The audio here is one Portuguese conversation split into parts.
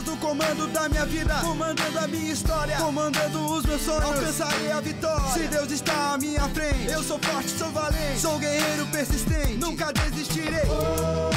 Deus no comando da minha vida, comandando a minha história, comandando os meus sonhos. Alcançarei a vitória. Se Deus está à minha frente, eu sou forte, sou valente, sou guerreiro persistente, nunca desistirei. Deus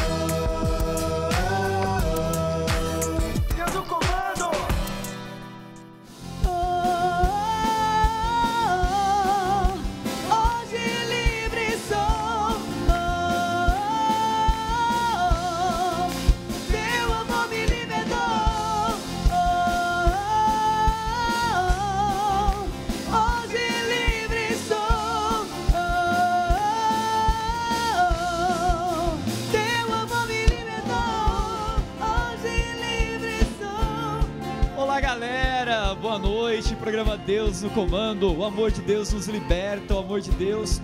Programa Deus no Comando. O amor de Deus nos liberta, o amor de Deus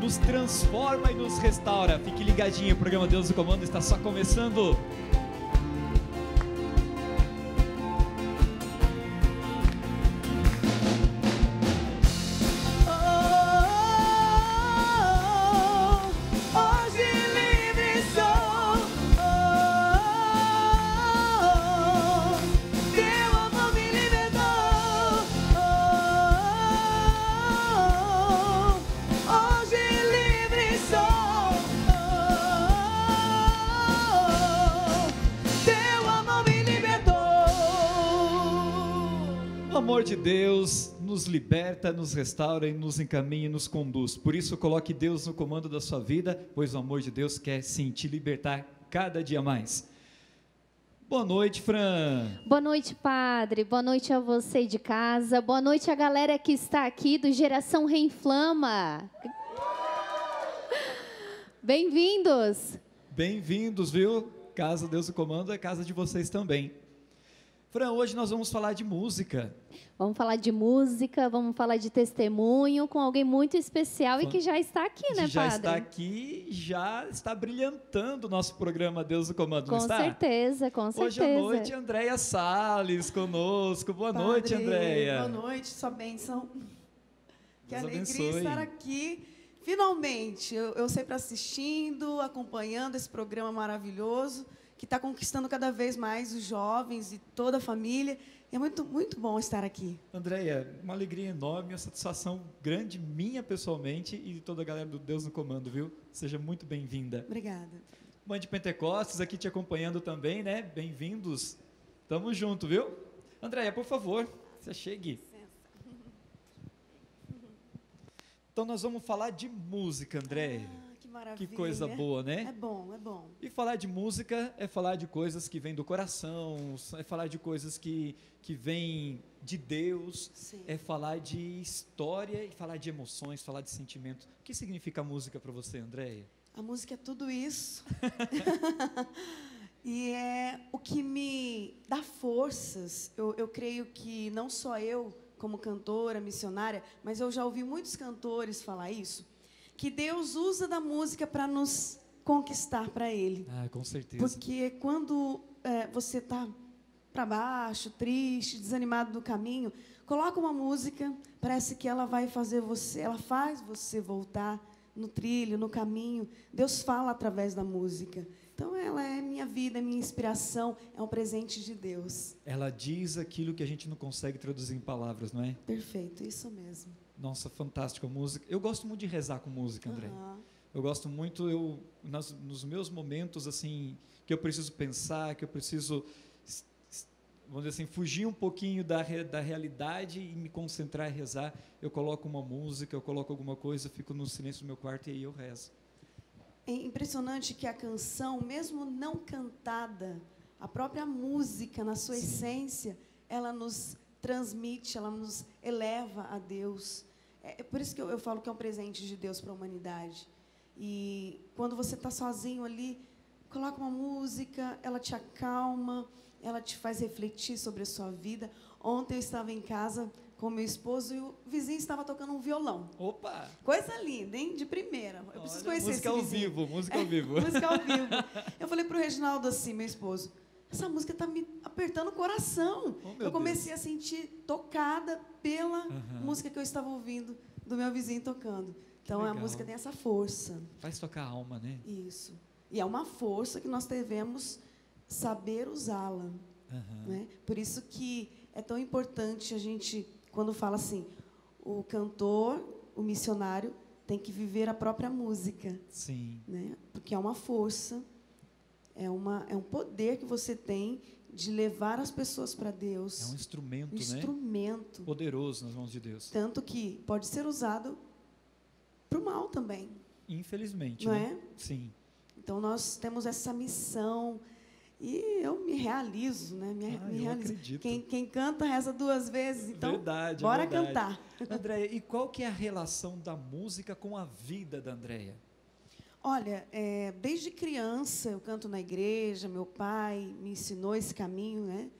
nos transforma e nos restaura. Fique ligadinho, o programa Deus no Comando está só começando. Deus nos liberta, nos restaura e nos encaminha e nos conduz. Por isso, coloque Deus no comando da sua vida, pois o amor de Deus quer sim te libertar cada dia mais. Boa noite, Fran. Boa noite, padre. Boa noite a você de casa. Boa noite a galera que está aqui do Geração Reinflama. Bem-vindos. Bem-vindos, viu? Casa Deus no Comando é casa de vocês também. Fran, hoje nós vamos falar de música. Vamos falar de música, vamos falar de testemunho com alguém muito especial e Fan- que já está aqui, que né, já padre? está aqui, já está brilhantando o nosso programa Deus no Comando, Com não está? certeza, com Hoje certeza. à noite, Andréia Salles conosco. Boa noite, Padre, Andréia. Boa noite, sua bênção. Que Deus alegria abençoe. estar aqui. Finalmente, eu, eu sempre assistindo, acompanhando esse programa maravilhoso, que está conquistando cada vez mais os jovens e toda a família. É muito, muito bom estar aqui. Andréia, uma alegria enorme, uma satisfação grande minha pessoalmente e de toda a galera do Deus no Comando, viu? Seja muito bem-vinda. Obrigada. Mãe de Pentecostes aqui te acompanhando também, né? Bem-vindos. Tamo junto, viu? Andréia, por favor, você chegue. Então nós vamos falar de música, Andréia. Ah, maravilha. Que coisa boa, né? É bom, é bom. E falar de música é falar de coisas que vêm do coração, é falar de coisas que, que vêm de Deus, Sim. é falar de história e falar de emoções, falar de sentimento. O que significa música para você, Andréia? A música é tudo isso. e é o que me dá forças. Eu, eu creio que não só eu, como cantora, missionária, mas eu já ouvi muitos cantores falar isso, que Deus usa da música para nos conquistar para Ele. Ah, com certeza. Porque quando é, você está para baixo, triste, desanimado do caminho, coloca uma música, parece que ela vai fazer você, ela faz você voltar no trilho, no caminho. Deus fala através da música. Então ela é minha vida, é minha inspiração, é um presente de Deus. Ela diz aquilo que a gente não consegue traduzir em palavras, não é? Perfeito, isso mesmo. Nossa, fantástico a música. Eu gosto muito de rezar com música, André. Aham. Eu gosto muito, eu nas- nos meus momentos assim que eu preciso pensar, que eu preciso vamos dizer assim fugir um pouquinho da, da realidade e me concentrar e rezar, eu coloco uma música, eu coloco alguma coisa, fico no silêncio do meu quarto e aí eu rezo. É impressionante que a canção, mesmo não cantada, a própria música, na sua Sim. essência, ela nos transmite, ela nos eleva a Deus. É é por isso que eu, eu falo que é um presente de Deus para a humanidade. E quando você está sozinho ali, coloca uma música, ela te acalma, ela te faz refletir sobre a sua vida. Ontem eu estava em casa com meu esposo e o vizinho estava tocando um violão. Opa! Coisa linda, hein? De primeira. Eu preciso Olha, conhecer música esse ao vizinho. vivo, música ao vivo. música ao vivo. Eu falei pro Reginaldo assim, meu esposo, essa música tá me apertando o coração. Oh, eu comecei a sentir tocada pela Aham. música que eu estava ouvindo do meu vizinho tocando. Então a música tem essa força. Faz tocar a alma, né? Isso. E é uma força que nós devemos saber usá-la. Aham. Né? Por isso que é tão importante a gente, quando fala assim, o cantor, o missionário, tem que viver a própria música, Sim. né? porque é uma força, é, uma, é um poder que você tem de levar as pessoas para Deus. É um instrumento, um né? instrumento. Poderoso nas mãos de Deus. Tanto que pode ser usado para o mal também, Infelizmente, não né? é? Sim. Então nós temos essa missão e eu me realizo, né? Me, Ah, me eu realizo. acredito. Quem, quem canta reza duas vezes, então verdade, é bora verdade. cantar. Andréia, e qual que é a relação da música com a vida da Andréia? Olha, é, desde criança eu canto na igreja, meu pai me ensinou esse caminho, né?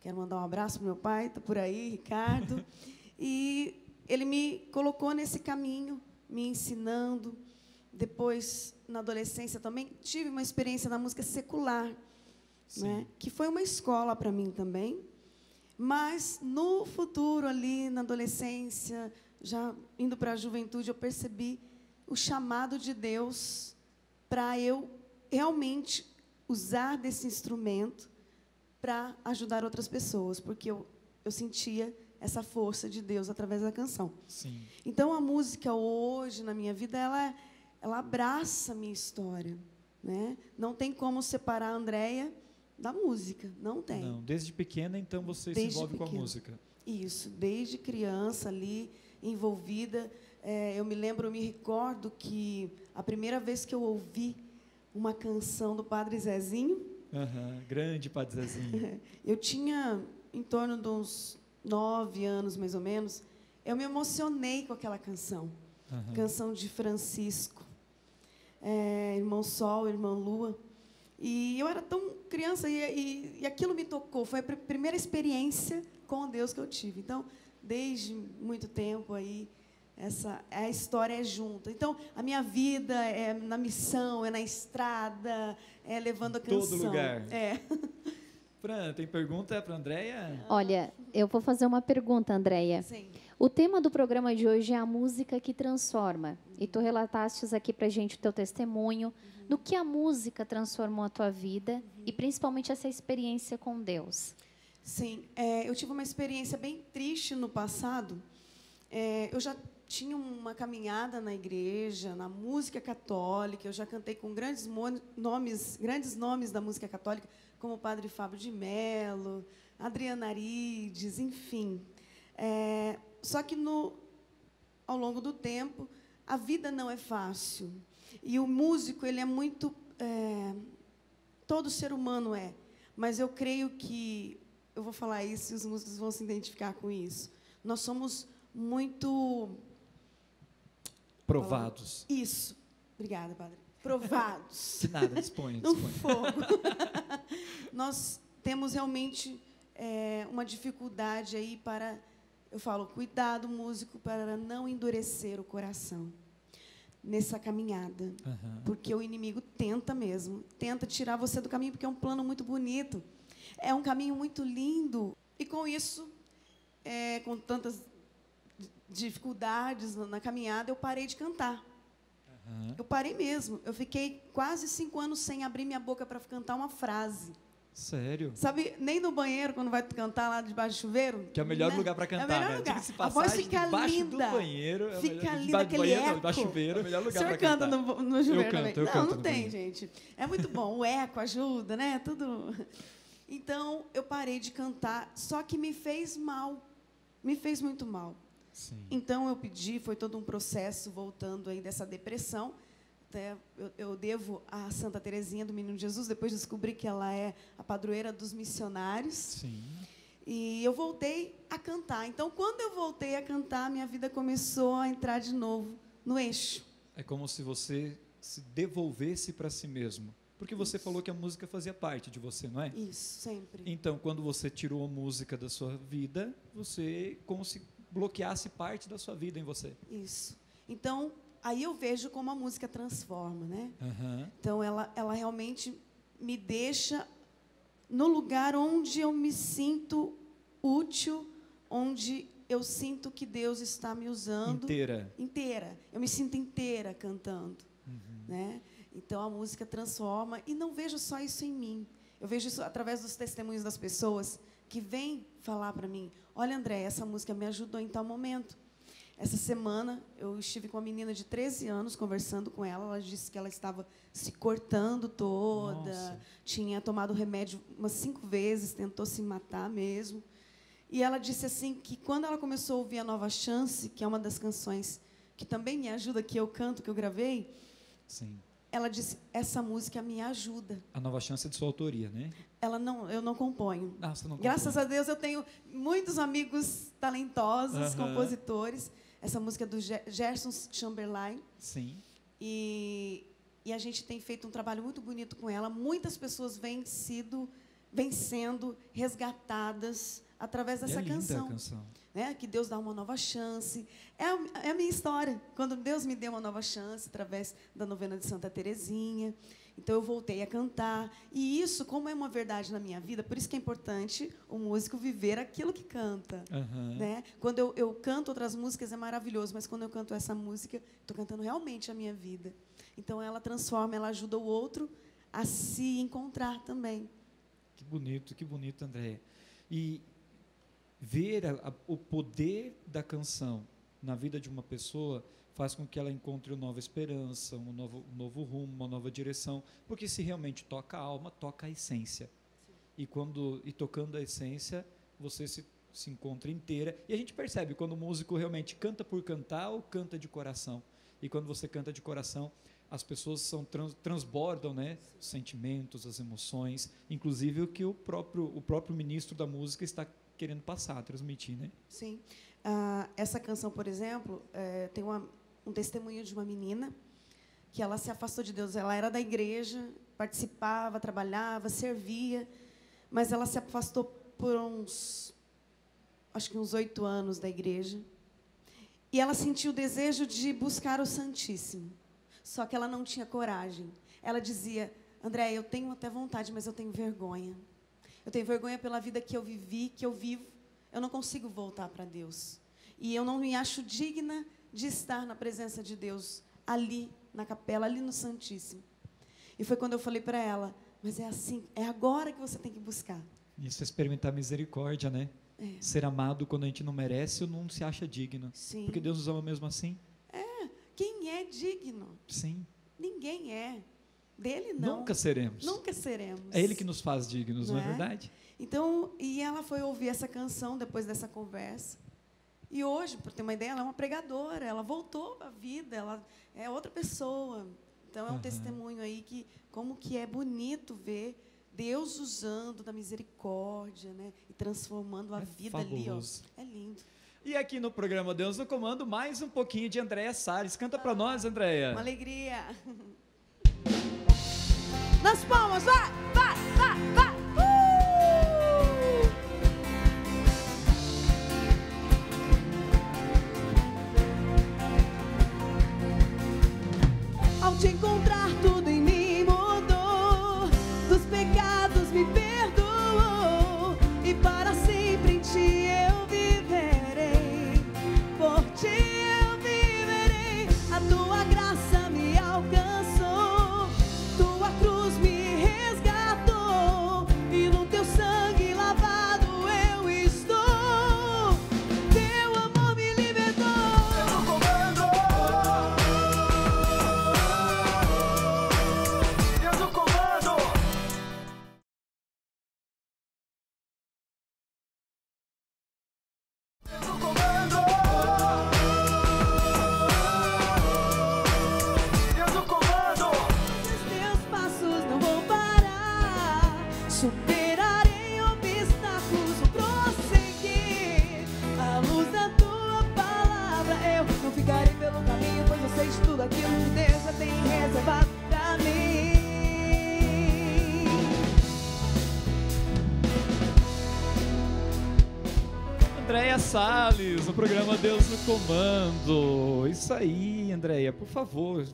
Quero mandar um abraço para meu pai, está por aí, Ricardo. e ele me colocou nesse caminho, me ensinando. Depois, na adolescência também, tive uma experiência na música secular, né? que foi uma escola para mim também. Mas, no futuro, ali, na adolescência, já indo para a juventude, eu percebi o chamado de Deus para eu realmente usar desse instrumento para ajudar outras pessoas, porque eu, eu sentia essa força de Deus através da canção. Sim. Então a música hoje na minha vida ela ela abraça a minha história, né? Não tem como separar a Andréia da música, não tem. Não, desde pequena, então, você se Desde envolve com a pequena. música. Isso, desde criança ali envolvida, é, eu me lembro, eu me recordo que a primeira vez que eu ouvi uma canção do Padre Zezinho, Aham, Grande Padre Zezinho. eu tinha em torno de uns nove anos mais ou menos, eu me emocionei com aquela canção. Aham. canção de Francisco, é, Irmão Sol, Irmã Lua. E eu era tão criança e, e, e aquilo me tocou. Foi a pr- primeira experiência com Deus que eu tive. Então, desde muito tempo aí, essa a história é junta. Então, a minha vida é na missão, é na estrada, é levando a Todo canção. lugar. É. Fran, tem pergunta para Andréia? Olha, eu vou fazer uma pergunta, Andréia. Sim. O tema do programa de hoje é a música que transforma. E tu relatastes aqui pra gente o teu testemunho do que a música transformou a tua vida e principalmente essa experiência com Deus. Sim, é, eu tive uma experiência bem triste no passado. É, eu já tinha uma caminhada na igreja, na música católica. Eu já cantei com grandes nomes, grandes nomes da música católica, como o Padre Fábio de Mello, Adriana Arides, enfim. É, só que no, ao longo do tempo, a vida não é fácil. E o músico, ele é muito. é, todo ser humano é. Mas eu creio que. Eu vou falar isso e os músicos vão se identificar com isso. Nós somos muito. Provados. Isso. Obrigada, padre. Provados. De nada, disponha, no disponha. fogo. Nós temos realmente é, uma dificuldade aí para, eu falo, cuidado músico para não endurecer o coração nessa caminhada, Aham. porque o inimigo tenta mesmo, tenta tirar você do caminho porque é um plano muito bonito, é um caminho muito lindo e com isso, é, com tantas dificuldades na- caminhada, eu parei de cantar. Aham. Eu parei mesmo. Eu fiquei quase cinco anos sem abrir minha boca para cantar uma frase. Sério? Sabe, nem no banheiro, quando vai cantar lá debaixo do chuveiro. Que é o melhor né? lugar para É o cantar, melhor né? lugar. Diga-se A voz fica linda. do banheiro. é o Fica melhor- linda do aquele banheiro, não, eco. debaixo do chuveiro, é o melhor O lugar senhor para canta cantar. no, no chuveiro canto, também? eu não, canto não tem, banheiro. gente. É muito bom. O eco ajuda, né? Tudo. Então, eu parei de cantar, só que me fez mal. Me fez muito mal. Sim. Então eu pedi, foi todo um processo voltando aí dessa depressão. Até eu, eu devo a Santa Teresinha do Menino Jesus, depois descobri que ela é a padroeira dos missionários. Sim. E eu voltei a cantar. Então, quando eu voltei a cantar, minha vida começou a entrar de novo no eixo. É como se você se devolvesse para si mesmo. Porque você falou que a música fazia parte de você, não é? Isso, sempre. Então, quando você tirou a música da sua vida, você bloqueasse parte da sua vida em você. Isso. Então, aí eu vejo como a música transforma, né? Aham. Então, ela, ela realmente me deixa no lugar onde eu me sinto útil, onde eu sinto que Deus está me usando Inteira. inteira. Eu me sinto inteira cantando, né? Então a música transforma e não vejo só isso em mim. Eu vejo isso através dos testemunhos das pessoas que vêm falar para mim: Olha, André, essa música me ajudou em tal momento. Essa semana eu estive com uma menina de 13 anos conversando com ela. Ela disse que ela estava se cortando toda, Nossa. tinha tomado remédio umas cinco vezes, tentou se matar mesmo. E ela disse assim que quando ela começou a ouvir a Nova Chance, que é uma das canções que também me ajuda, que eu canto, que eu gravei, Sim. Ela disse: essa música me ajuda. A nova chance é de sua autoria, né? Ela não, eu não componho. Ah, não Graças a Deus eu tenho muitos amigos talentosos, Aham. compositores. Essa música é do Ge- Gerson Chamberlain Sim. e, e a gente tem feito um trabalho muito bonito com ela. Muitas pessoas vêm sido, vêm sendo resgatadas através E dessa é linda canção, a canção. Né? Que Deus dá uma nova chance. É a, é a minha história. Quando Deus me deu uma nova chance através da novena de Santa Terezinha. Então eu voltei a cantar. E isso, como é uma verdade na minha vida, por isso que é importante o músico viver aquilo que canta. Aham. Né? Quando eu, eu canto outras músicas é maravilhoso, mas quando eu canto essa música, estou cantando realmente a minha vida. Então ela transforma, ela ajuda o outro a se encontrar também. Que bonito, que bonito, André. E ver a- a- o poder da canção na vida de uma pessoa faz com que ela encontre uma nova esperança, um novo, um novo rumo, uma nova direção, porque se realmente toca a alma, toca a essência. E quando e tocando a essência, você se, se encontra inteira. E a gente percebe quando o músico realmente canta por cantar ou canta de coração. E quando você canta de coração, as pessoas são trans, transbordam, né, os sentimentos, as emoções, inclusive o que o próprio o próprio ministro da música está querendo passar, transmitir, né? Sim. Ah, essa canção, por exemplo, eh, tem uma- um testemunho de uma menina que ela se afastou de Deus. Ela era da igreja, participava, trabalhava, servia, mas ela se afastou por uns, acho que uns oito anos da igreja. E ela sentiu o desejo de buscar o Santíssimo. Só que ela não tinha coragem. Ela dizia: André, eu tenho até vontade, mas eu tenho vergonha. Eu tenho vergonha pela vida que eu vivi, que eu vivo. Eu não consigo voltar para Deus. E eu não me acho digna de estar na presença de Deus, ali, na capela, ali no Santíssimo. E foi quando eu falei para ela: Mas é assim, é agora que você tem que buscar. Isso é experimentar misericórdia, né? É. Ser amado quando a gente não merece ou não se acha digno. Sim. Porque Deus nos ama mesmo assim? Quem é digno? Sim. Ninguém é. Dele não. Nunca seremos. Nunca seremos. É Ele que nos faz dignos, não, Não é é? verdade? Então, e ela foi ouvir essa canção depois dessa conversa. E hoje, para ter uma ideia, ela é uma pregadora, ela voltou à vida, ela é outra pessoa. Então é um Aham. testemunho aí que como que é bonito ver Deus usando da misericórdia, né, e transformando a É vida ali, ó. fabuloso. É lindo. E aqui no programa Deus no Comando, mais um pouquinho de Andréia Salles. Canta pra nós, Andréia. Uma alegria. Nas palmas, vai, Andréia Salles, no programa Deus no Comando. Isso aí, Andréia, por favor.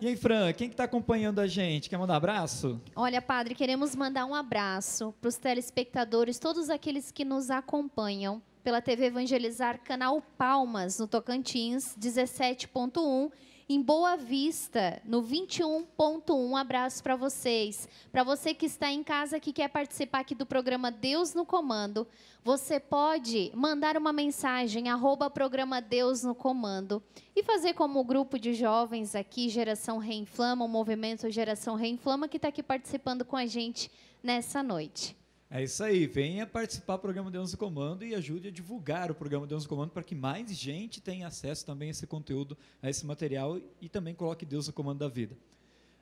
E aí, Fran, quem que tá acompanhando a gente? Quer mandar abraço? Olha, padre, queremos mandar um abraço para os telespectadores, todos aqueles que nos acompanham pela TV Evangelizar, canal Palmas, no Tocantins, 17.1, em Boa Vista, no 21.1. Um abraço para vocês. Para você que está em casa que quer participar aqui do programa Deus no Comando, você pode mandar uma mensagem arroba programa Deus no Comando e fazer como o grupo de jovens aqui, Geração Reinflama, o movimento Geração Reinflama, que está aqui participando com a gente nessa noite. É isso aí, venha participar do programa Deus no Comando e ajude a divulgar o programa Deus no Comando para que mais gente tenha acesso também a esse conteúdo, a esse material e também coloque Deus no comando da vida.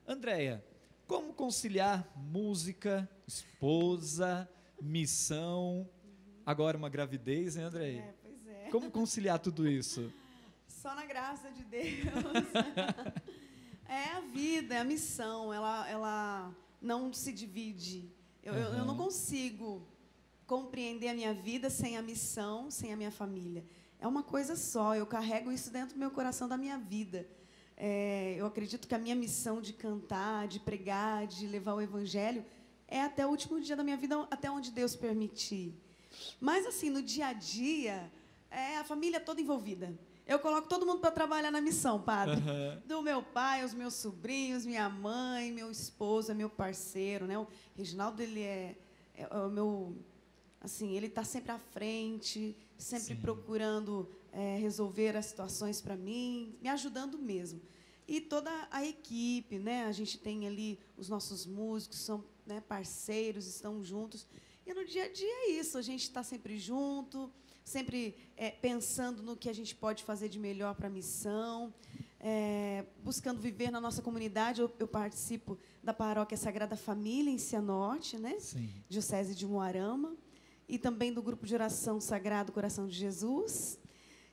Andréia, como conciliar música, esposa, missão, agora uma gravidez, né, Andréia? É, pois é. Como conciliar tudo isso? Só na graça de Deus. é a vida, é a missão, ela, ela não se divide. Eu, eu, eu não consigo compreender a minha vida sem a missão, sem a minha família. É uma coisa só, eu carrego isso dentro do meu coração, da minha vida. É, eu acredito que a minha missão de cantar, de pregar, de levar o evangelho, é até o último dia da minha vida, até onde Deus permitir. Mas, assim, no dia a dia, é a família toda envolvida. Eu coloco todo mundo para trabalhar na missão, padre. Aham. Do meu pai, os meus sobrinhos, minha mãe, meu esposo, é meu parceiro, né? O Reginaldo, ele é, é o meu... Assim, ele está sempre à frente, sempre Sim. procurando é, resolver as situações para mim, me ajudando mesmo. E toda a equipe, né? A gente tem ali os nossos músicos, são né, parceiros, estão juntos. E no dia a dia é isso, a gente está sempre junto, sempre é, pensando no que a gente pode fazer de melhor para a missão, é, buscando viver na nossa comunidade. Eu, eu participo da Paróquia Sagrada Família em Cianorte, né? Sim. Diocese de Moarama, e também do grupo de oração Sagrado Coração de Jesus,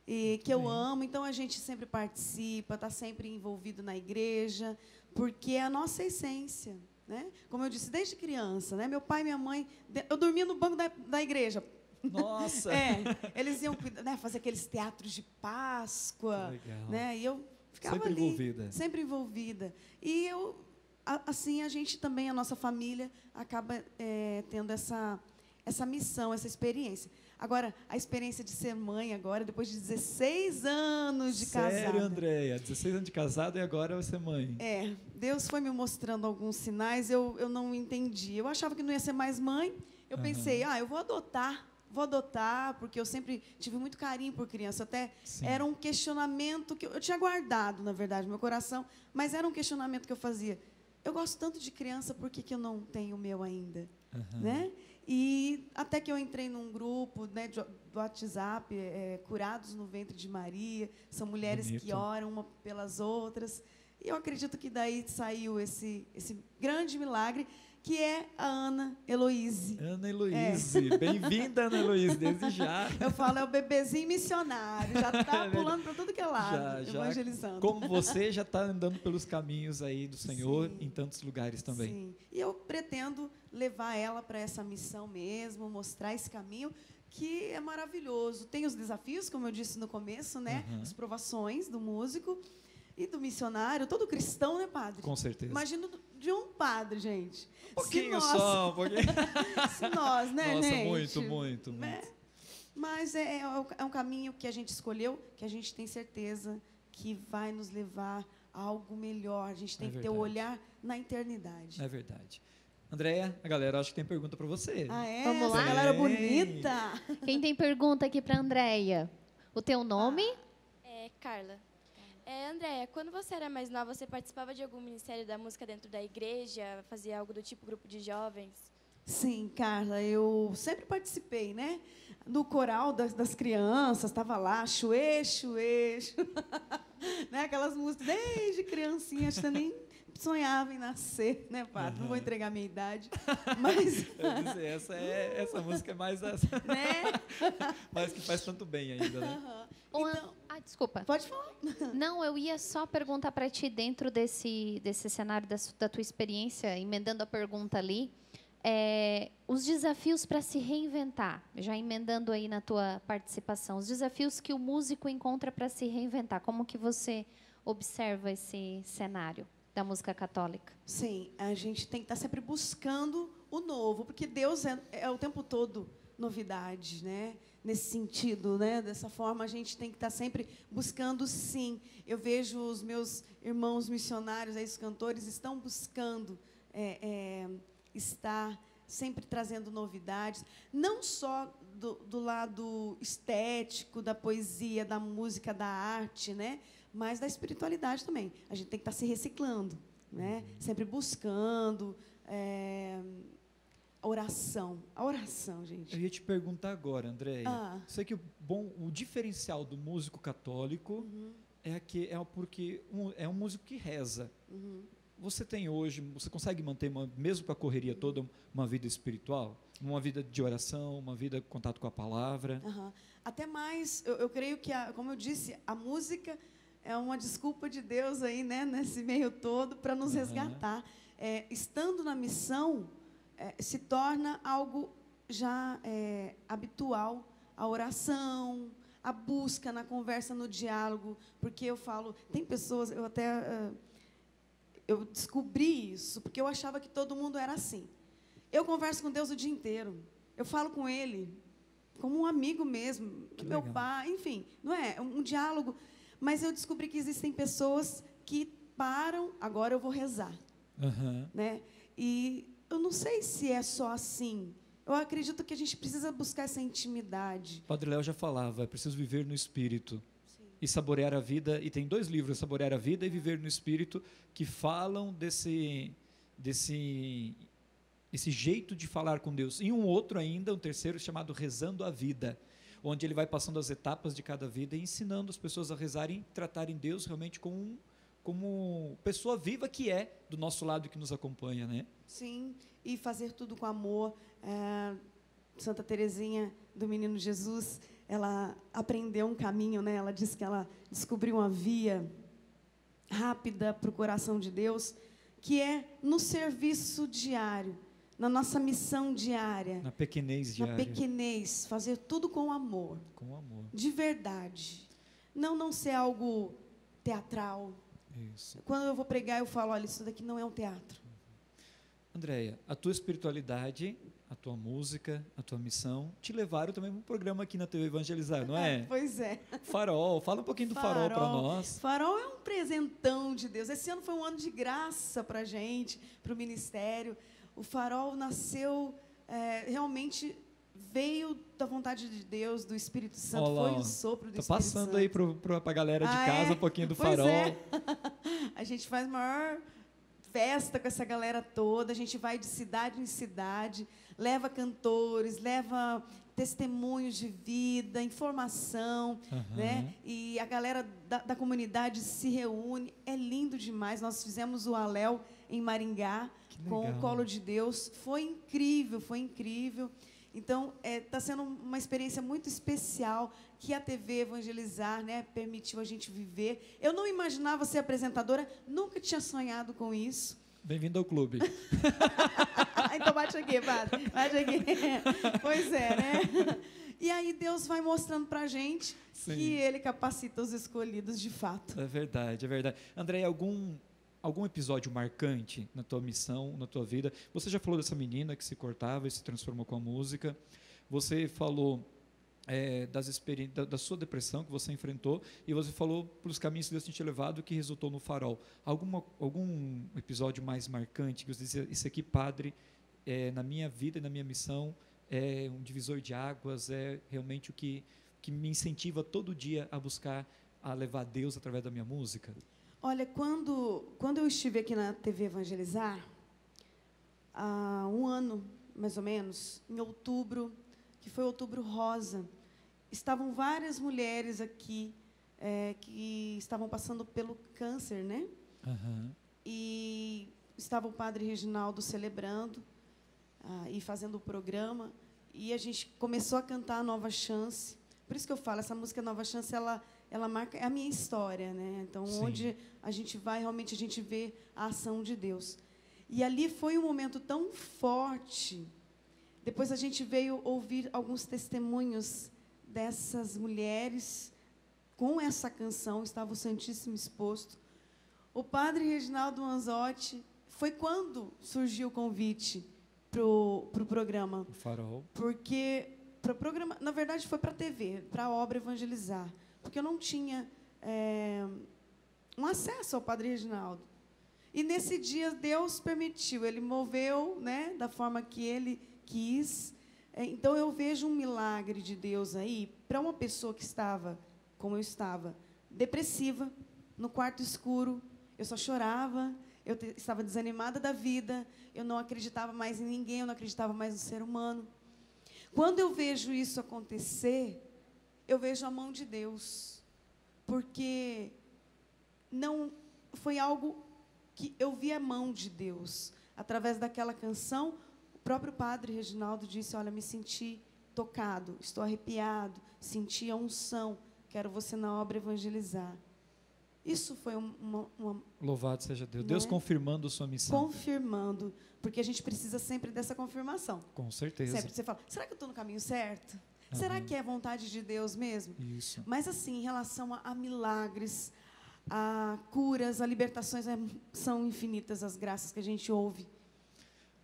e que eu bem. amo. Então a gente sempre participa, está sempre envolvido na igreja, porque é a nossa essência. Né? Como eu disse, desde criança, né? meu pai e minha mãe, eu dormia no banco da, da igreja. Nossa! É, eles iam né, fazer aqueles teatros de Páscoa, Legal. né? E eu ficava Sempre ali, envolvida. sempre envolvida. E eu, assim, a gente também, a nossa família, acaba é, tendo essa, essa missão, essa experiência. Agora, a experiência de ser mãe agora, depois de 16 anos de Sério, casada. Andréia? 16 anos de casado e agora você é mãe. É, Deus foi me mostrando alguns sinais, eu, eu não entendi. Eu achava que não ia ser mais mãe. Eu Aham. pensei, ah, eu vou adotar. Vou adotar, porque eu sempre tive muito carinho por criança. Até Sim. era um questionamento que eu, eu tinha guardado, na verdade, no meu coração, mas era um questionamento que eu fazia. Eu gosto tanto de criança, por que, que eu não tenho o meu ainda? Aham. né? E até que eu entrei num grupo né, de- do WhatsApp, é, Curados no Ventre de Maria, são mulheres que Bonito. oram uma pelas outras. E eu acredito que daí saiu esse, esse grande milagre, que é a Ana Heloíse. Ana Heloíse. Bem-vinda, Ana Heloíse, desde já. Eu falo, é o bebezinho missionário, já É está verdade. pulando para tudo que é lado, Já, já, evangelizando. Como você já está andando pelos caminhos aí do Senhor Sim. em tantos lugares também. Sim. E eu pretendo levar ela para essa missão mesmo, mostrar esse caminho que é maravilhoso. Tem os desafios, como eu disse no começo, né? Uhum. As provações do músico e do missionário, todo cristão, né, padre? Com certeza. Imagina do- de um padre, gente. um pouquinho nós, só, um pouquinho. Se nós, né, Nossa, gente? muito, muito, muito. Né? Mas é, é o- é um caminho que a gente escolheu, que a gente tem certeza que vai nos levar a algo melhor. A gente tem É que ter o olhar na eternidade. É verdade. Andréia, a galera acho que tem pergunta para você. Ah, é? Vamos Essa lá? galera Tem. bonita. Quem tem pergunta aqui para Andréia? O teu nome? É, Carla. É, Andréia, quando você era mais nova, você participava de algum ministério da música dentro da igreja? Fazia algo do tipo grupo de jovens? Sim, Carla, eu sempre participei, né? Do coral das, das crianças, estava lá, chuê, chuê, chu- né? Aquelas músicas desde criancinha, acho que eu nem sonhava em nascer, né, Pato? Não vou entregar a minha idade, mas, Eu dizer, essa, é, essa música é mais, essa, né? mais que faz tanto bem ainda, né? A- Então, Ah, desculpa. pode falar. Não, eu ia só perguntar para ti, dentro desse, desse cenário da, da tua experiência, emendando a pergunta ali, é, os desafios para se reinventar, já emendando aí na tua participação, os desafios que o músico encontra para se reinventar, como que você observa esse cenário da música católica? Sim, a gente tem que estar sempre buscando o novo, porque Deus é, é o tempo todo novidade, né? Nesse sentido, né? Dessa forma, a gente tem que estar sempre buscando, sim. Eu vejo os meus irmãos missionários, aí, os cantores, estão buscando é, é, estar sempre trazendo novidades, não só do, do, lado estético, da poesia, da música, da arte, né? mas da espiritualidade também. A gente tem que estar se reciclando, né? sempre buscando. É, oração. A oração, gente. Eu ia te perguntar agora, Andréia. Ah. Sei que o, bom, o diferencial do músico católico uhum. é que é porque um, é um músico que reza. Uhum. Você tem hoje, você consegue manter, uma, mesmo com a correria uhum. toda, uma vida espiritual? Uma vida de oração, uma vida de contato com a palavra? Até mais, eu, eu creio que, a, como eu disse, a música é uma desculpa de Deus aí, né, nesse meio todo, para nos resgatar. É, estando na missão, é, se torna algo já é, habitual a oração, a busca na conversa, no diálogo, porque eu falo, tem pessoas, eu até uh, eu descobri isso, porque eu achava que todo mundo era assim. Eu converso com Deus o dia inteiro. Eu falo com Ele como um amigo mesmo, que meu pai, enfim, não é um, um diálogo. Mas eu descobri que existem pessoas que param, agora eu vou rezar, uhum. né? E eu não sei se é só assim. Eu acredito que a gente precisa buscar essa intimidade. Padre Léo já falava, é preciso viver no Espírito Sim. e saborear a vida. E tem dois livros, Saborear a Vida e Viver no Espírito, que falam desse, desse esse jeito de falar com Deus. E um outro ainda, um terceiro, chamado Rezando a Vida, onde ele vai passando as etapas de cada vida e ensinando as pessoas a rezarem tratarem Deus realmente como um como pessoa viva que é do nosso lado e que nos acompanha, né? Sim, e fazer tudo com amor. É, Santa Teresinha do Menino Jesus, ela aprendeu um caminho, né? Ela disse que ela descobriu uma via rápida para o coração de Deus, que é no serviço diário, na nossa missão diária. Na pequenez diária. Na pequenez, fazer tudo com amor. Com amor. De verdade. Não não ser algo teatral, isso. Quando eu vou pregar, eu falo, olha, isso daqui não é um teatro. Andréia, a tua espiritualidade, a tua música, a tua missão te levaram também para um programa aqui na TV Evangelizar, não é? pois é. Farol, fala um pouquinho do Farol, farol para nós. Farol é um presentão de Deus. Esse ano foi um ano de graça para a gente, para o ministério. O Farol nasceu é, realmente veio da vontade de Deus, do Espírito Santo, Olá, foi o sopro do tá Espírito passando aí para a galera de ah, casa é? um pouquinho do pois farol. É. a gente faz maior festa com essa galera toda, a gente vai de cidade em cidade, leva cantores, leva testemunhos de vida, informação, uhum. né? E a galera da, da, comunidade se reúne, é lindo demais. Nós fizemos o Aléu em Maringá com o Colo de Deus, foi incrível, foi incrível. Então, está é, tá sendo uma experiência muito especial que a TV Evangelizar né, permitiu a gente viver. Eu não imaginava ser apresentadora, nunca tinha sonhado com isso. Bem-vindo ao clube. então bate aqui, padre. Bate aqui. Pois é, né? E aí Deus vai mostrando para a gente Sim. que Ele capacita os escolhidos de fato. É verdade, é verdade. André, algum algum episódio marcante na tua missão, na tua vida? Você já falou dessa menina que se cortava e se transformou com a música. Você falou é, das da, da, sua depressão que você enfrentou e você falou pelos caminhos que Deus tinha te levado que resultou no farol. Alguma, algum episódio mais marcante que você dizia, isso aqui, padre, é, na minha vida e na minha missão é um divisor de águas, é realmente o que, que me incentiva todo dia a buscar, a levar Deus através da minha música? Olha, quando, quando eu estive aqui na TV Evangelizar, há um ano, mais ou menos, em outubro, que foi outubro rosa, estavam várias mulheres aqui é, que estavam passando pelo câncer, né? Uhum. E estava o padre Reginaldo celebrando ah, e fazendo o programa, e a gente começou a cantar a Nova Chance. Por isso que eu falo, essa música Nova Chance, ela ela marca é a minha história, né? Então, Sim. onde a gente vai, realmente a gente vê a ação de Deus. E ali foi um momento tão forte. Depois a gente veio ouvir alguns testemunhos dessas mulheres com essa canção, estava o Santíssimo exposto. O padre Reginaldo Manzotti, foi quando surgiu o convite para o pro programa. O farol. Porque para programa, na verdade foi para a TV, para a obra evangelizar, porque eu não tinha é, um acesso ao Padre Reginaldo. E nesse dia Deus permitiu, Ele moveu, né, da forma que Ele quis. É, então eu vejo um milagre de Deus aí para uma pessoa que estava, como eu estava, depressiva, no quarto escuro, eu só chorava, eu estava desanimada da vida, eu não acreditava mais em ninguém, eu não acreditava mais no ser humano. Quando eu vejo isso acontecer, eu vejo a mão de Deus, porque não foi algo que eu vi a mão de Deus. Através daquela canção, o próprio padre Reginaldo disse: Olha, me senti tocado, estou arrepiado, senti a unção, quero você na obra evangelizar. Isso foi uma. uma Louvado seja Deus. Né? Deus confirmando sua missão. Confirmando. Porque a gente precisa sempre dessa confirmação. Com certeza. Sempre você fala: será que eu estou no caminho certo? Será que é vontade de Deus mesmo? Isso. Mas, assim, em relação a, a milagres, a curas, a libertações, é, são infinitas as graças que a gente ouve.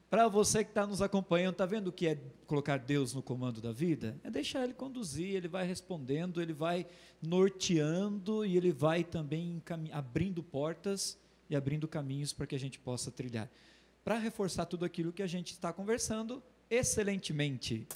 Para você que está nos acompanhando, está vendo o que é colocar Deus no comando da vida? É deixar Ele conduzir, Ele vai respondendo, Ele vai norteando e Ele vai também abrindo portas e abrindo caminhos para que a gente possa trilhar. Para reforçar tudo aquilo que a gente está conversando excelentemente.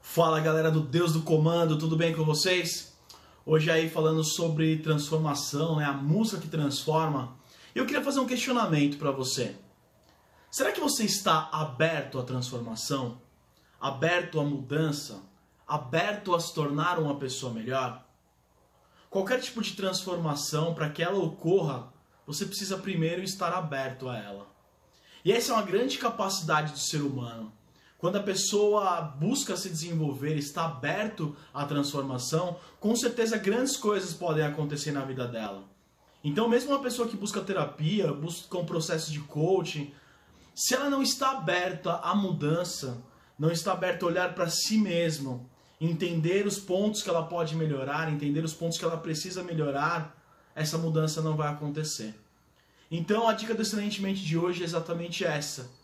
Fala galera do Deus do Comando, tudo bem com vocês? Hoje aí falando sobre transformação, né, a música que transforma. Eu queria fazer um questionamento para você. Será que você está aberto à transformação? Aberto à mudança? Aberto a se tornar uma pessoa melhor? Qualquer tipo de transformação, para que ela ocorra, você precisa primeiro estar aberto a ela. E essa é uma grande capacidade do ser humano quando a pessoa busca se desenvolver, está aberto à transformação, com certeza grandes coisas podem acontecer na vida dela. Então, mesmo uma pessoa que busca terapia, busca um processo de coaching, se ela não está aberta à mudança, não está aberta a olhar para si mesma, entender os pontos que ela pode melhorar, entender os pontos que ela precisa melhorar, essa mudança não vai acontecer. Então, a dica do Excelentemente de hoje é exatamente essa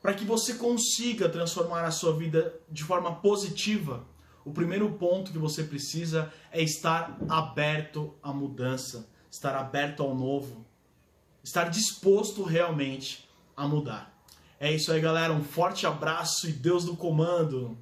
para que você consiga transformar a sua vida de forma positiva, o primeiro ponto que você precisa é estar aberto à mudança, estar aberto ao novo, estar disposto realmente a mudar. É isso aí, galera. Um forte abraço e Deus do comando.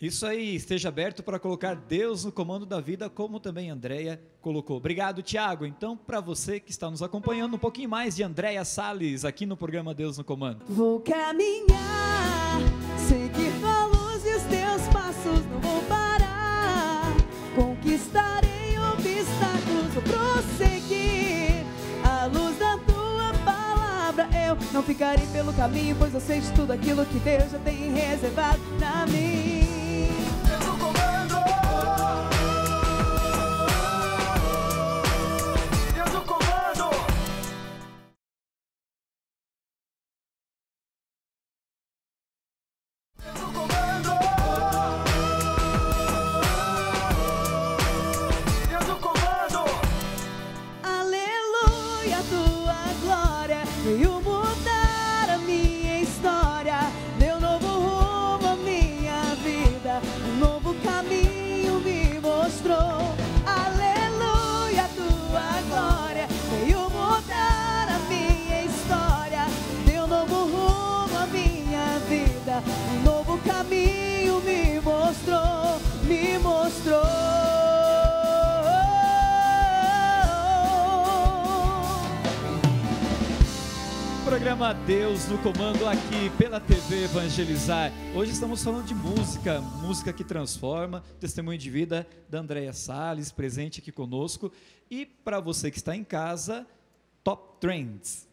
Isso aí, esteja aberto para colocar Deus no comando da vida, como também Andréia colocou. Obrigado, Tiago. Então, para você que está nos acompanhando, um pouquinho mais de Andréia Salles aqui no programa Deus no Comando. Vou caminhar, seguir a luz e os teus passos, não vou parar. Conquistarei obstáculos, vou prosseguir. A luz da tua palavra, eu não ficarei pelo caminho, pois eu sei de tudo aquilo que Deus já tem reservado para mim. Programa Deus no Comando aqui pela TV Evangelizar. Hoje estamos falando de música, música que transforma, testemunho de vida da Andréia Salles, presente aqui conosco. E para você que está em casa, Top Trends.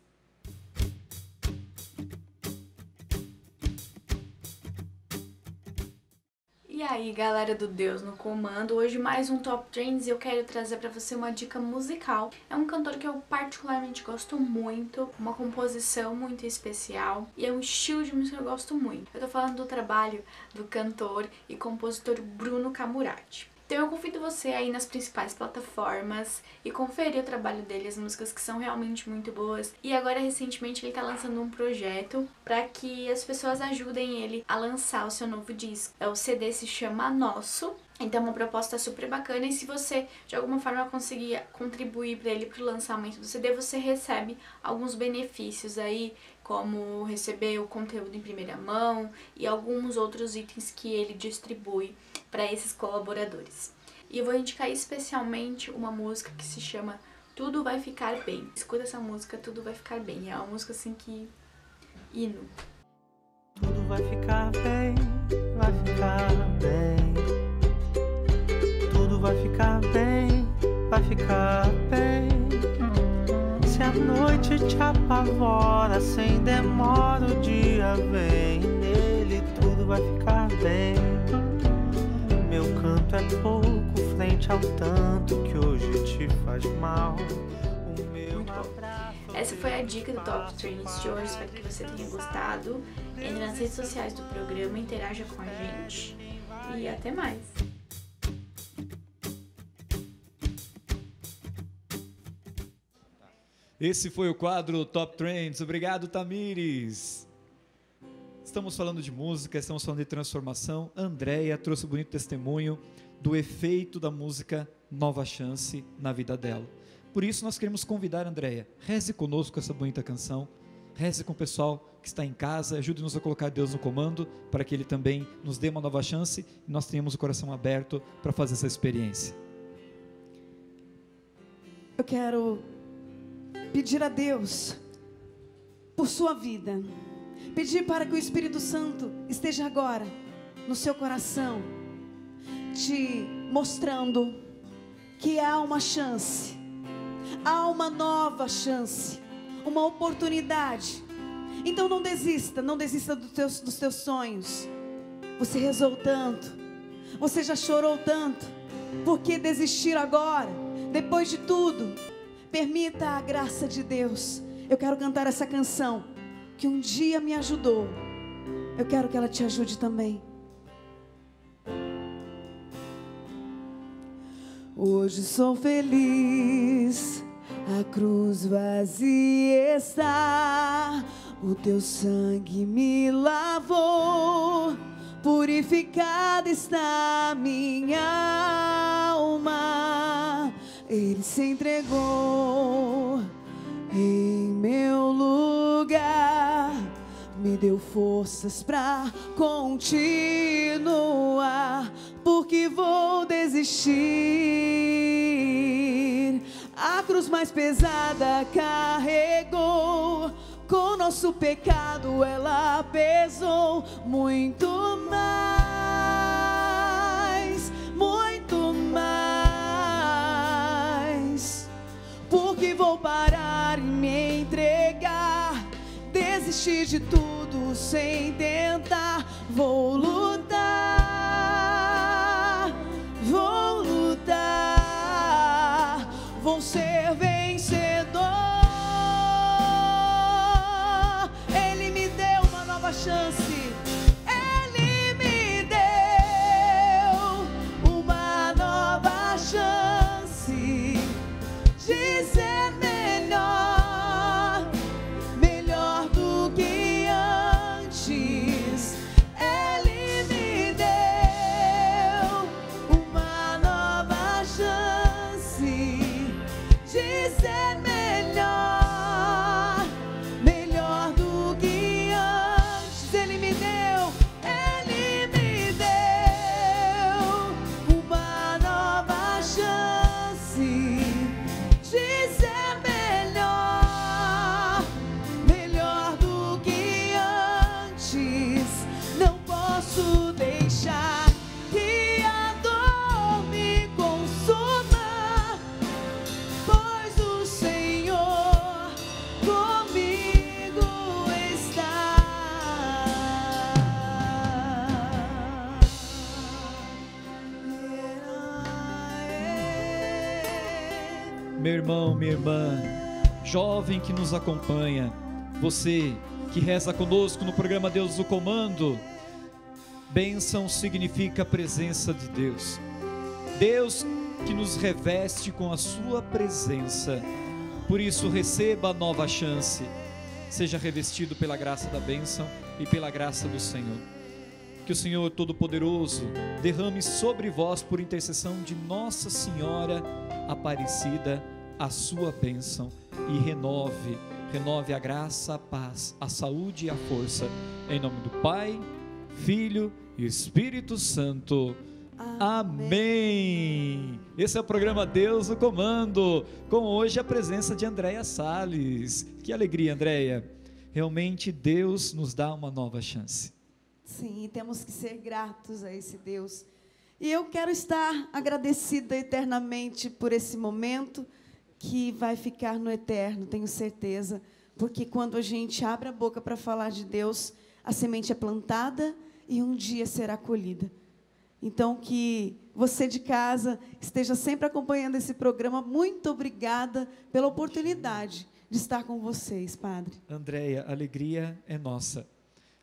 E aí, galera do Deus no Comando, hoje mais um Top Trends e eu quero trazer para você uma dica musical. É um cantor que eu particularmente gosto muito, uma composição muito especial e é um estilo de música que eu gosto muito. Eu tô falando do trabalho do cantor e compositor Bruno Camurati. Então eu convido você aí nas principais plataformas e conferir o trabalho dele, as músicas que são realmente muito boas. E agora recentemente ele tá lançando um projeto para que as pessoas ajudem ele a lançar o seu novo disco. É o CD se chama Nosso então, é uma proposta super bacana e se você de alguma forma conseguir contribuir para ele para o lançamento do CD, você recebe alguns benefícios aí, como receber o conteúdo em primeira mão e alguns outros itens que ele distribui para esses colaboradores. E eu vou indicar especialmente uma música que se chama Tudo Vai Ficar Bem. Escuta essa música, Tudo Vai Ficar Bem. É uma música assim que. hino. Tudo vai ficar bem, vai ficar bem vai ficar bem, vai ficar bem. Noite te apavora, sem demora o dia vem. Nele tudo vai ficar bem. Meu canto é pouco frente ao tanto que hoje te faz mal. O meu Essa foi a dica do Top Trends de hoje. Espero que você tenha gostado. Entre nas redes sociais do programa, interaja com a gente. E até mais! Esse foi o quadro Top Trends. Obrigado, Tamires. Estamos falando de música, estamos falando de transformação. Andréia trouxe um bonito testemunho do efeito da música Nova Chance na vida dela. Por isso, nós queremos convidar a Andréia. Reze conosco essa bonita canção. Reze com o pessoal que está em casa. Ajude-nos a colocar Deus no comando para que Ele também nos dê uma nova chance e nós tenhamos o coração aberto para fazer essa experiência. Eu quero pedir a Deus por sua vida, pedir para que o Espírito Santo esteja agora no seu coração, te mostrando que há uma chance, há uma nova chance, uma oportunidade. Então não desista, não desista dos teus, dos teus sonhos. Você rezou tanto, você já chorou tanto, por que desistir agora? Depois de tudo, Permita a graça de Deus. Eu quero cantar essa canção que um dia me ajudou. Eu quero que ela te ajude também. Hoje sou feliz, a cruz vazia está, o teu sangue me lavou, purificada está minha alma. Ele se entregou em meu lugar, me deu forças para continuar, porque vou desistir. A cruz mais pesada carregou, com nosso pecado ela pesou muito mais, vou parar e me entregar. Desistir de tudo sem tentar. Vou lutar, jovem que nos acompanha, você que reza conosco no programa Deus do Comando, bênção significa presença de Deus. Deus que nos reveste com a sua presença. Por isso, receba a nova chance. Seja revestido pela graça da bênção e pela graça do Senhor. Que o Senhor Todo-Poderoso derrame sobre vós, por intercessão de Nossa Senhora Aparecida, a sua bênção e renove, renove a graça, a paz, a saúde e a força. Em nome do Pai, Filho e Espírito Santo. Amém. Esse é o programa Deus no Comando, com hoje a presença de Andréia Salles. Que alegria, Andréia. Realmente Deus nos dá uma nova chance. Sim, temos que ser gratos a esse Deus. E eu quero estar agradecida eternamente por esse momento que vai ficar no eterno, tenho certeza, porque quando a gente abre a boca para falar de Deus, a semente é plantada e um dia será colhida. Então, que você de casa esteja sempre acompanhando esse programa. Muito obrigada pela oportunidade de estar com vocês, Padre. Andréia, alegria é nossa.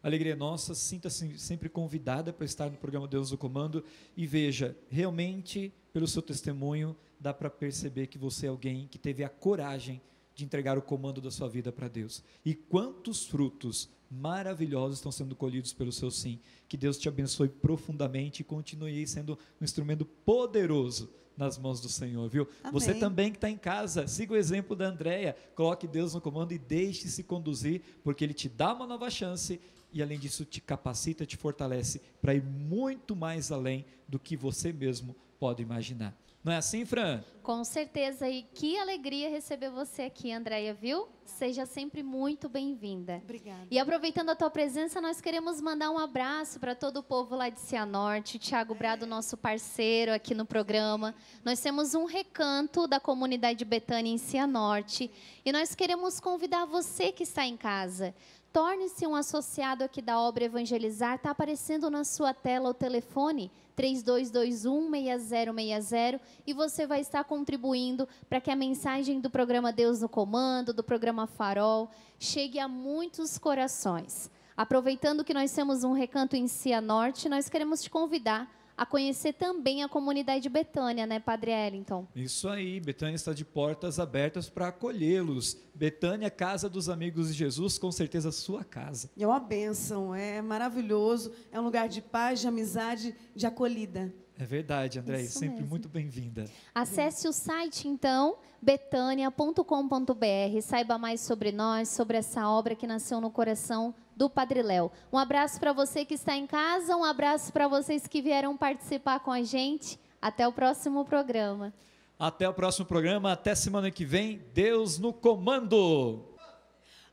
Alegria é nossa, sinta-se sempre convidada para estar no programa Deus do Comando e veja, realmente, pelo seu testemunho, dá para perceber que você é alguém que teve a coragem de entregar o comando da sua vida para Deus. E quantos frutos maravilhosos estão sendo colhidos pelo seu sim. Que Deus te abençoe profundamente e continue sendo um instrumento poderoso nas mãos do Senhor, viu? Amém. Você também que está em casa, siga o exemplo da Andréia, coloque Deus no comando e deixe-se conduzir, porque Ele te dá uma nova chance e além disso te capacita, te fortalece para ir muito mais além do que você mesmo pode imaginar. Não é assim, Fran? Com certeza. E que alegria receber você aqui, Andréia, viu? Seja sempre muito bem-vinda. Obrigada. E aproveitando a tua presença, nós queremos mandar um abraço para todo o povo lá de Cianorte, Tiago Brado, nosso parceiro aqui no programa. Nós temos um recanto da comunidade Betânia em Cianorte e nós queremos convidar você que está em casa. Torne-se um associado aqui da obra Evangelizar. Está aparecendo na sua tela o telefone 3221-6060 e você vai estar contribuindo para que a mensagem do programa Deus no Comando, do programa Farol, chegue a muitos corações. Aproveitando que nós temos um recanto em Cianorte, nós queremos te convidar a conhecer também a comunidade Betânia, né, Padre Ellington? Isso aí, Betânia está de portas abertas para acolhê-los. Betânia, casa dos amigos de Jesus, com certeza sua casa. É uma bênção, é maravilhoso, é um lugar de paz, de amizade, de acolhida. É verdade, André, Isso sempre mesmo. muito bem-vinda. Acesse o site, então, betânia.com.br. Saiba mais sobre nós, sobre essa obra que nasceu no coração do Padre Léo. Um abraço para você que está em casa, um abraço para vocês que vieram participar com a gente. Até o próximo programa. Até o próximo programa, até semana que vem. Deus no comando!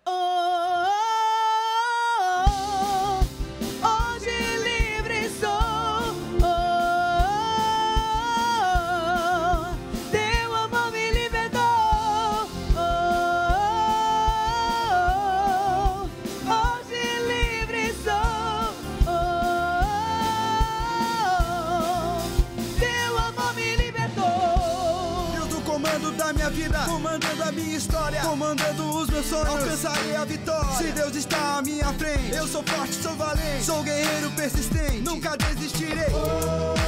Oh, comandando os meus sonhos. Alcançarei a vitória. Se Deus está à minha frente, eu sou forte, sou valente, sou guerreiro persistente. Nunca desistirei. Oh.